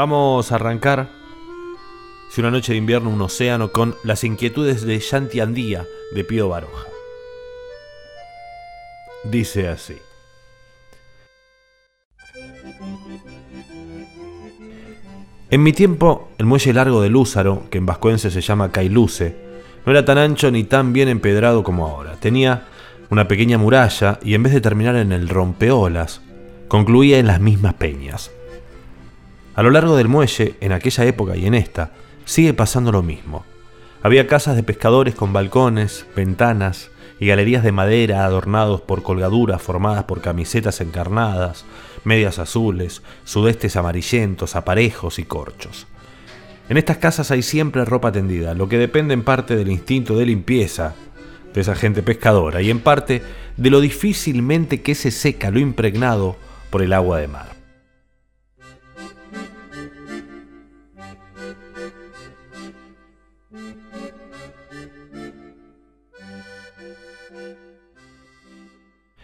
Vamos a arrancar, si una noche de invierno, un océano, con las inquietudes de Shanti Andía de Pío Baroja. Dice así. En mi tiempo, el muelle largo de Lúzaro, que en vascuense se llama Cailuce, no era tan ancho ni tan bien empedrado como ahora. Tenía una pequeña muralla y en vez de terminar en el rompeolas, concluía en las mismas peñas. A lo largo del muelle, en aquella época y en esta, sigue pasando lo mismo. Había casas de pescadores con balcones, ventanas y galerías de madera adornados por colgaduras formadas por camisetas encarnadas, medias azules, sudestes amarillentos, aparejos y corchos. En estas casas hay siempre ropa tendida, lo que depende en parte del instinto de limpieza de esa gente pescadora y en parte de lo difícilmente que se seca lo impregnado por el agua de mar.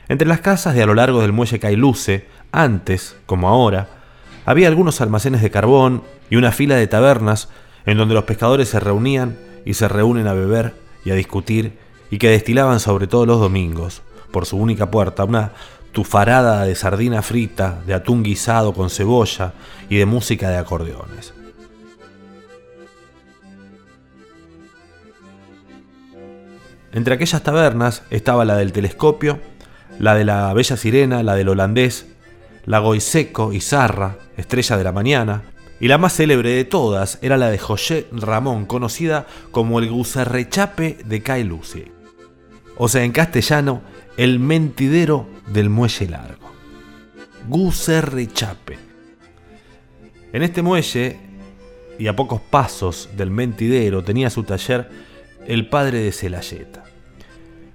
Entre las casas de a lo largo del muelle Cailuce, antes, como ahora, había algunos almacenes de carbón y una fila de tabernas en donde los pescadores se reunían y se reúnen a beber y a discutir y que destilaban sobre todo los domingos, por su única puerta, una tufarada de sardina frita, de atún guisado con cebolla y de música de acordeones. Entre aquellas tabernas estaba la del telescopio, la de la Bella Sirena, la del holandés, la Goiseco y Zarra, estrella de la mañana, y la más célebre de todas era la de José Ramón, conocida como el Gusarrechape de Cailuce o sea, en castellano, el mentidero del muelle largo. Guserrechape. En este muelle, y a pocos pasos del mentidero, tenía su taller el padre de Celayeta.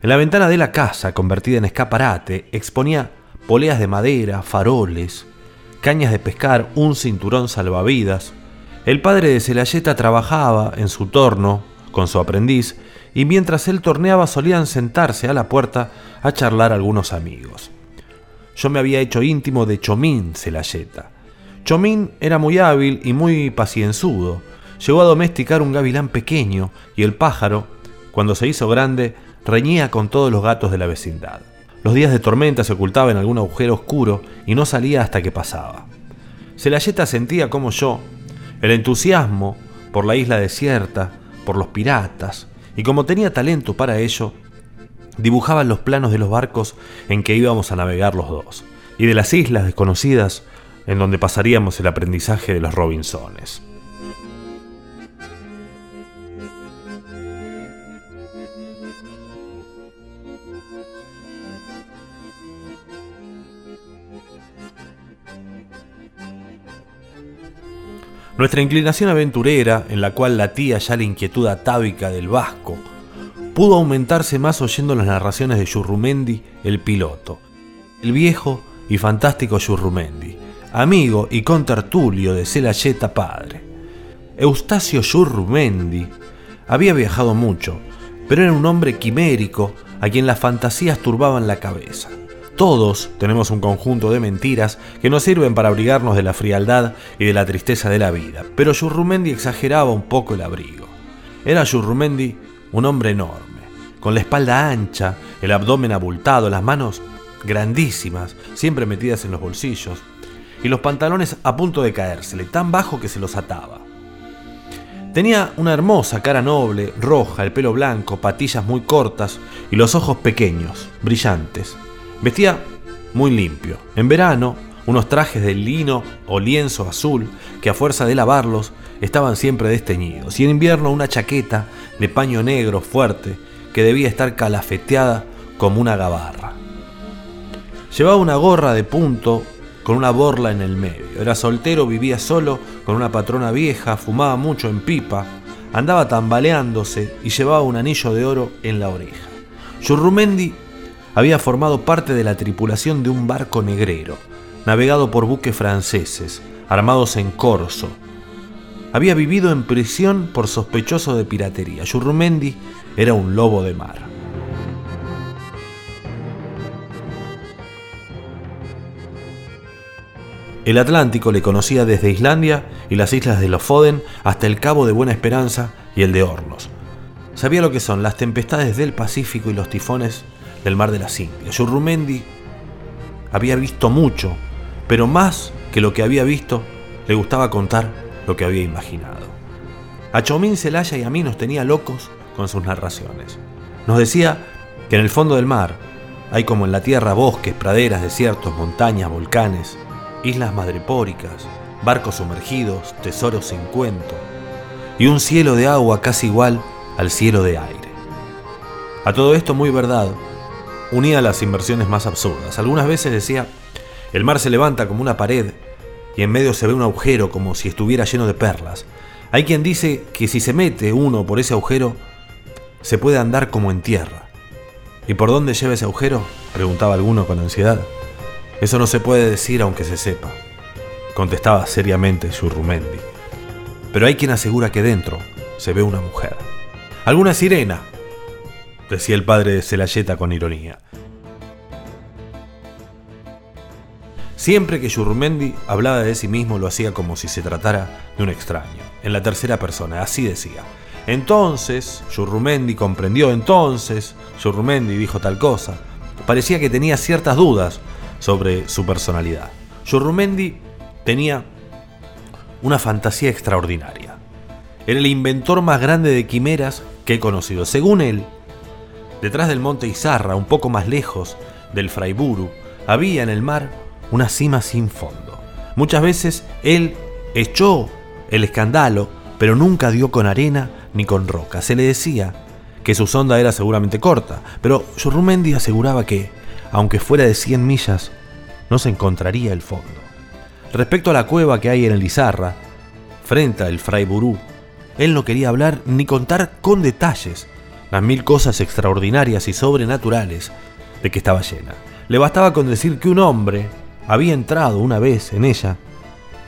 En la ventana de la casa, convertida en escaparate, exponía poleas de madera, faroles, cañas de pescar, un cinturón salvavidas. El padre de Celayeta trabajaba en su torno con su aprendiz y mientras él torneaba solían sentarse a la puerta a charlar algunos amigos. Yo me había hecho íntimo de Chomín Celayeta. Chomín era muy hábil y muy pacienzudo. Llegó a domesticar un gavilán pequeño y el pájaro, cuando se hizo grande, reñía con todos los gatos de la vecindad. Los días de tormenta se ocultaba en algún agujero oscuro y no salía hasta que pasaba. Celayeta sentía como yo el entusiasmo por la isla desierta, por los piratas, y como tenía talento para ello, dibujaba los planos de los barcos en que íbamos a navegar los dos, y de las islas desconocidas en donde pasaríamos el aprendizaje de los Robinsones. Nuestra inclinación aventurera, en la cual latía ya la inquietud atávica del vasco, pudo aumentarse más oyendo las narraciones de Yurrumendi, el piloto, el viejo y fantástico Yurrumendi, amigo y contertulio de Celayeta padre. Eustacio Yurrumendi había viajado mucho, pero era un hombre quimérico a quien las fantasías turbaban la cabeza. Todos tenemos un conjunto de mentiras que nos sirven para abrigarnos de la frialdad y de la tristeza de la vida, pero Yurrumendi exageraba un poco el abrigo. Era Yurrumendi un hombre enorme, con la espalda ancha, el abdomen abultado, las manos grandísimas, siempre metidas en los bolsillos, y los pantalones a punto de caérsele, tan bajo que se los ataba. Tenía una hermosa cara noble, roja, el pelo blanco, patillas muy cortas y los ojos pequeños, brillantes. Vestía muy limpio. En verano, unos trajes de lino o lienzo azul que a fuerza de lavarlos estaban siempre desteñidos. Y en invierno una chaqueta de paño negro fuerte que debía estar calafeteada como una gabarra. Llevaba una gorra de punto con una borla en el medio. Era soltero, vivía solo, con una patrona vieja, fumaba mucho en pipa, andaba tambaleándose y llevaba un anillo de oro en la oreja. Yurrumendi había formado parte de la tripulación de un barco negrero, navegado por buques franceses, armados en corso. Había vivido en prisión por sospechoso de piratería. Yurrumendi era un lobo de mar. El Atlántico le conocía desde Islandia y las islas de Lofoden hasta el Cabo de Buena Esperanza y el de Hornos. Sabía lo que son las tempestades del Pacífico y los tifones del Mar de las Indias. Yurrumendi había visto mucho, pero más que lo que había visto, le gustaba contar lo que había imaginado. A Chomín Celaya y a mí nos tenía locos con sus narraciones. Nos decía que en el fondo del mar hay como en la tierra bosques, praderas, desiertos, montañas, volcanes, islas madrepóricas, barcos sumergidos, tesoros sin cuento, y un cielo de agua casi igual al cielo de aire. A todo esto muy verdad, unía las inversiones más absurdas. Algunas veces decía, el mar se levanta como una pared y en medio se ve un agujero como si estuviera lleno de perlas. Hay quien dice que si se mete uno por ese agujero, se puede andar como en tierra. ¿Y por dónde lleva ese agujero? preguntaba alguno con ansiedad. Eso no se puede decir aunque se sepa, contestaba seriamente Churrumendi. Pero hay quien asegura que dentro se ve una mujer. Alguna sirena, decía el padre de Celayeta con ironía. Siempre que Churrumendi hablaba de sí mismo lo hacía como si se tratara de un extraño, en la tercera persona, así decía. Entonces, Churrumendi comprendió entonces, Churrumendi dijo tal cosa. Parecía que tenía ciertas dudas sobre su personalidad. Churrumendi tenía una fantasía extraordinaria. Era el inventor más grande de quimeras que he conocido. Según él, detrás del monte Izarra, un poco más lejos del Fraiburu, había en el mar una cima sin fondo. Muchas veces él echó el escándalo, pero nunca dio con arena ni con roca. Se le decía que su sonda era seguramente corta, pero Churrumendi aseguraba que, aunque fuera de 100 millas, no se encontraría el fondo. Respecto a la cueva que hay en el Izarra, frente al Fray Burú, él no quería hablar ni contar con detalles las mil cosas extraordinarias y sobrenaturales de que estaba llena. Le bastaba con decir que un hombre había entrado una vez en ella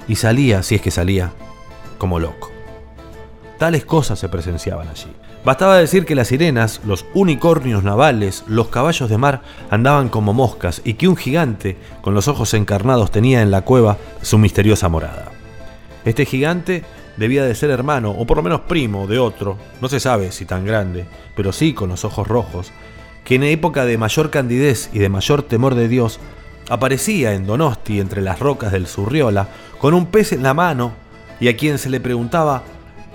y salía, si es que salía, como loco. Tales cosas se presenciaban allí. Bastaba decir que las sirenas, los unicornios navales, los caballos de mar andaban como moscas y que un gigante con los ojos encarnados tenía en la cueva su misteriosa morada. Este gigante debía de ser hermano o por lo menos primo de otro, no se sabe si tan grande, pero sí con los ojos rojos, que en época de mayor candidez y de mayor temor de Dios aparecía en Donosti entre las rocas del Surriola con un pez en la mano y a quien se le preguntaba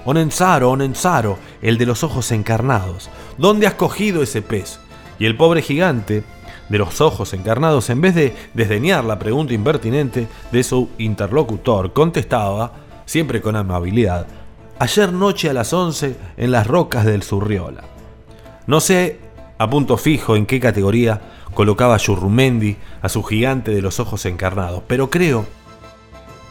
Onenzaro, Onenzaro, el de los ojos encarnados, ¿dónde has cogido ese pez? Y el pobre gigante, de los ojos encarnados, en vez de desdeñar la pregunta impertinente de su interlocutor, contestaba, siempre con amabilidad, ayer noche a las 11 en las rocas del Surriola. No sé a punto fijo en qué categoría colocaba Churrumendi a su gigante de los ojos encarnados, pero creo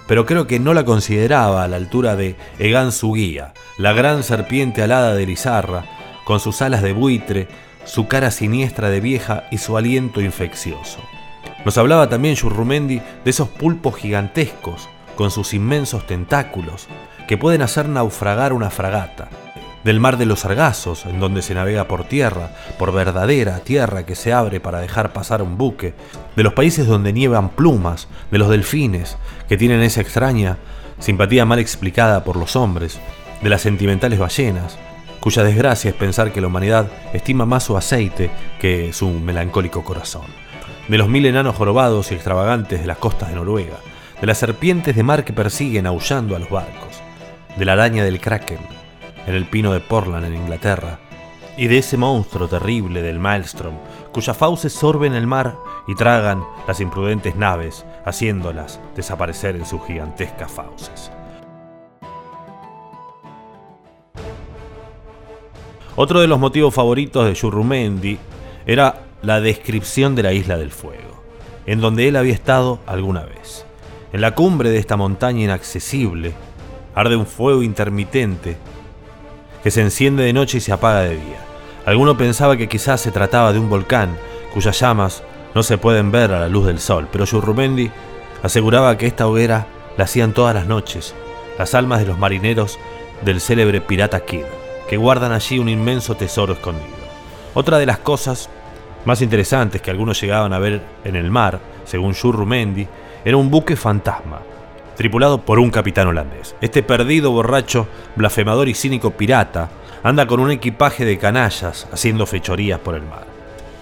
pero creo que no la consideraba a la altura de Egan Suguía, la gran serpiente alada de Lizarra, con sus alas de buitre, su cara siniestra de vieja y su aliento infeccioso. Nos hablaba también Churrumendi de esos pulpos gigantescos, con sus inmensos tentáculos, que pueden hacer naufragar una fragata, del mar de los Sargazos, en donde se navega por tierra, por verdadera tierra que se abre para dejar pasar un buque, de los países donde nievan plumas, de los delfines, que tienen esa extraña simpatía mal explicada por los hombres, de las sentimentales ballenas, cuya desgracia es pensar que la humanidad estima más su aceite que su melancólico corazón, de los mil enanos jorobados y extravagantes de las costas de Noruega, de las serpientes de mar que persiguen aullando a los barcos, de la araña del kraken, en el pino de Portland en Inglaterra, y de ese monstruo terrible del Maelstrom, cuyas fauces sorben el mar y tragan las imprudentes naves, haciéndolas desaparecer en sus gigantescas fauces. Otro de los motivos favoritos de Churrumendi era la descripción de la isla del fuego, en donde él había estado alguna vez. En la cumbre de esta montaña inaccesible arde un fuego intermitente que se enciende de noche y se apaga de día. Alguno pensaba que quizás se trataba de un volcán cuyas llamas no se pueden ver a la luz del sol, pero Churrumendi aseguraba que esta hoguera la hacían todas las noches las almas de los marineros del célebre pirata Kidd, que guardan allí un inmenso tesoro escondido. Otra de las cosas más interesantes que algunos llegaban a ver en el mar, según Churrumendi, era un buque fantasma, tripulado por un capitán holandés. Este perdido, borracho, blasfemador y cínico pirata anda con un equipaje de canallas haciendo fechorías por el mar.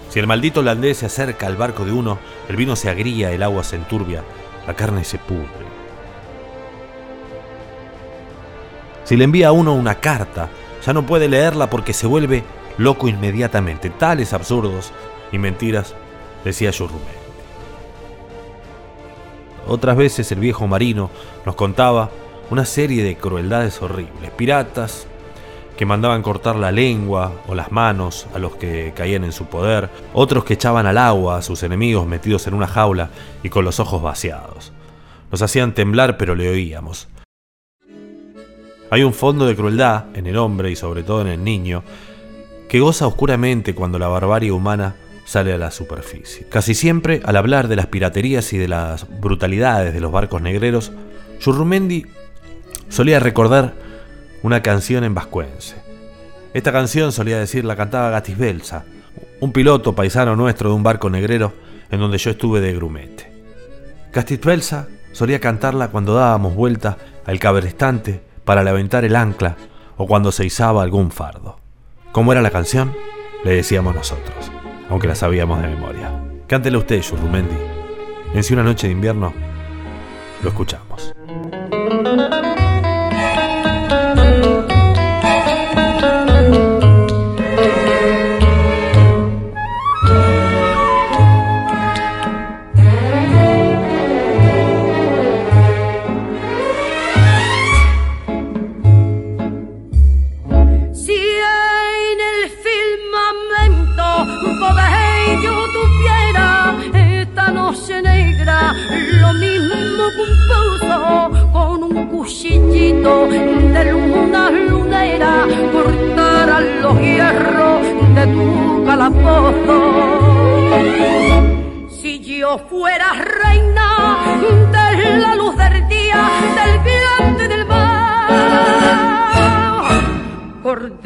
Si el maldito holandés se acerca al barco de uno, el vino se agría, el agua se enturbia, la carne se pudre. Si le envía a uno una carta, ya no puede leerla porque se vuelve loco inmediatamente. Tales absurdos y mentiras, decía Churrumé. Otras veces el viejo marino nos contaba una serie de crueldades horribles. Piratas que mandaban cortar la lengua o las manos a los que caían en su poder, otros que echaban al agua a sus enemigos metidos en una jaula y con los ojos vaciados. Nos hacían temblar pero le oíamos. Hay un fondo de crueldad en el hombre y sobre todo en el niño que goza oscuramente cuando la barbarie humana sale a la superficie. Casi siempre, al hablar de las piraterías y de las brutalidades de los barcos negreros, Churrumendi solía recordar una canción en vascuense. Esta canción, solía decir, la cantaba Gatis Belsa, un piloto paisano nuestro de un barco negrero en donde yo estuve de grumete. Gatis Belsa solía cantarla cuando dábamos vuelta al cabrestante para levantar el ancla o cuando se izaba algún fardo. ¿Cómo era la canción? Le decíamos nosotros aunque la sabíamos de memoria. Cántela usted, Churrumendi. En Si una noche de invierno, lo escuchamos.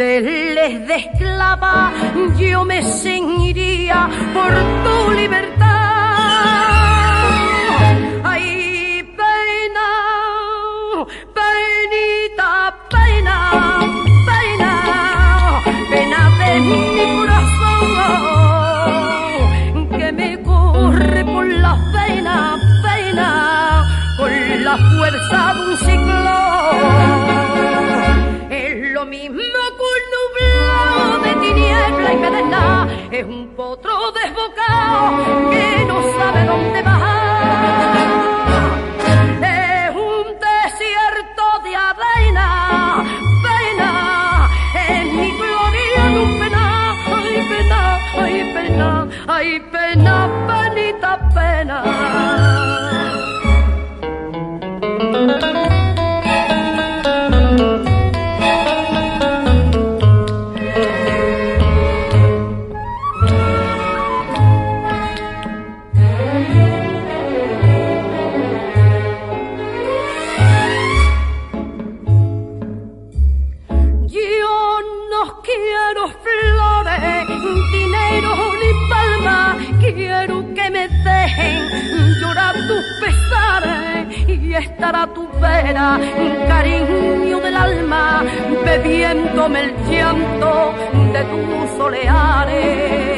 Cordeles de yo me ceñiría por tu libertad. Oh, cariño del alma, bebiéndome el llanto de tus soleares.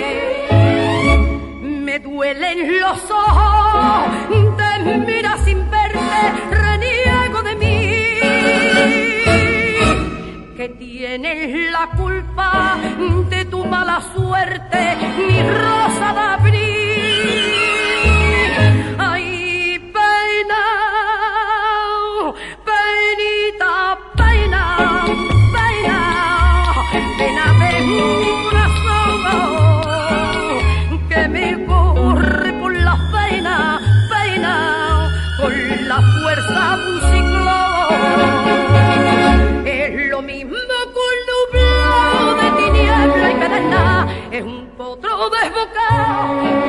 Me duelen los ojos, te mira sin verte, reniego de mí. Que tienes la culpa de tu mala suerte, mi es un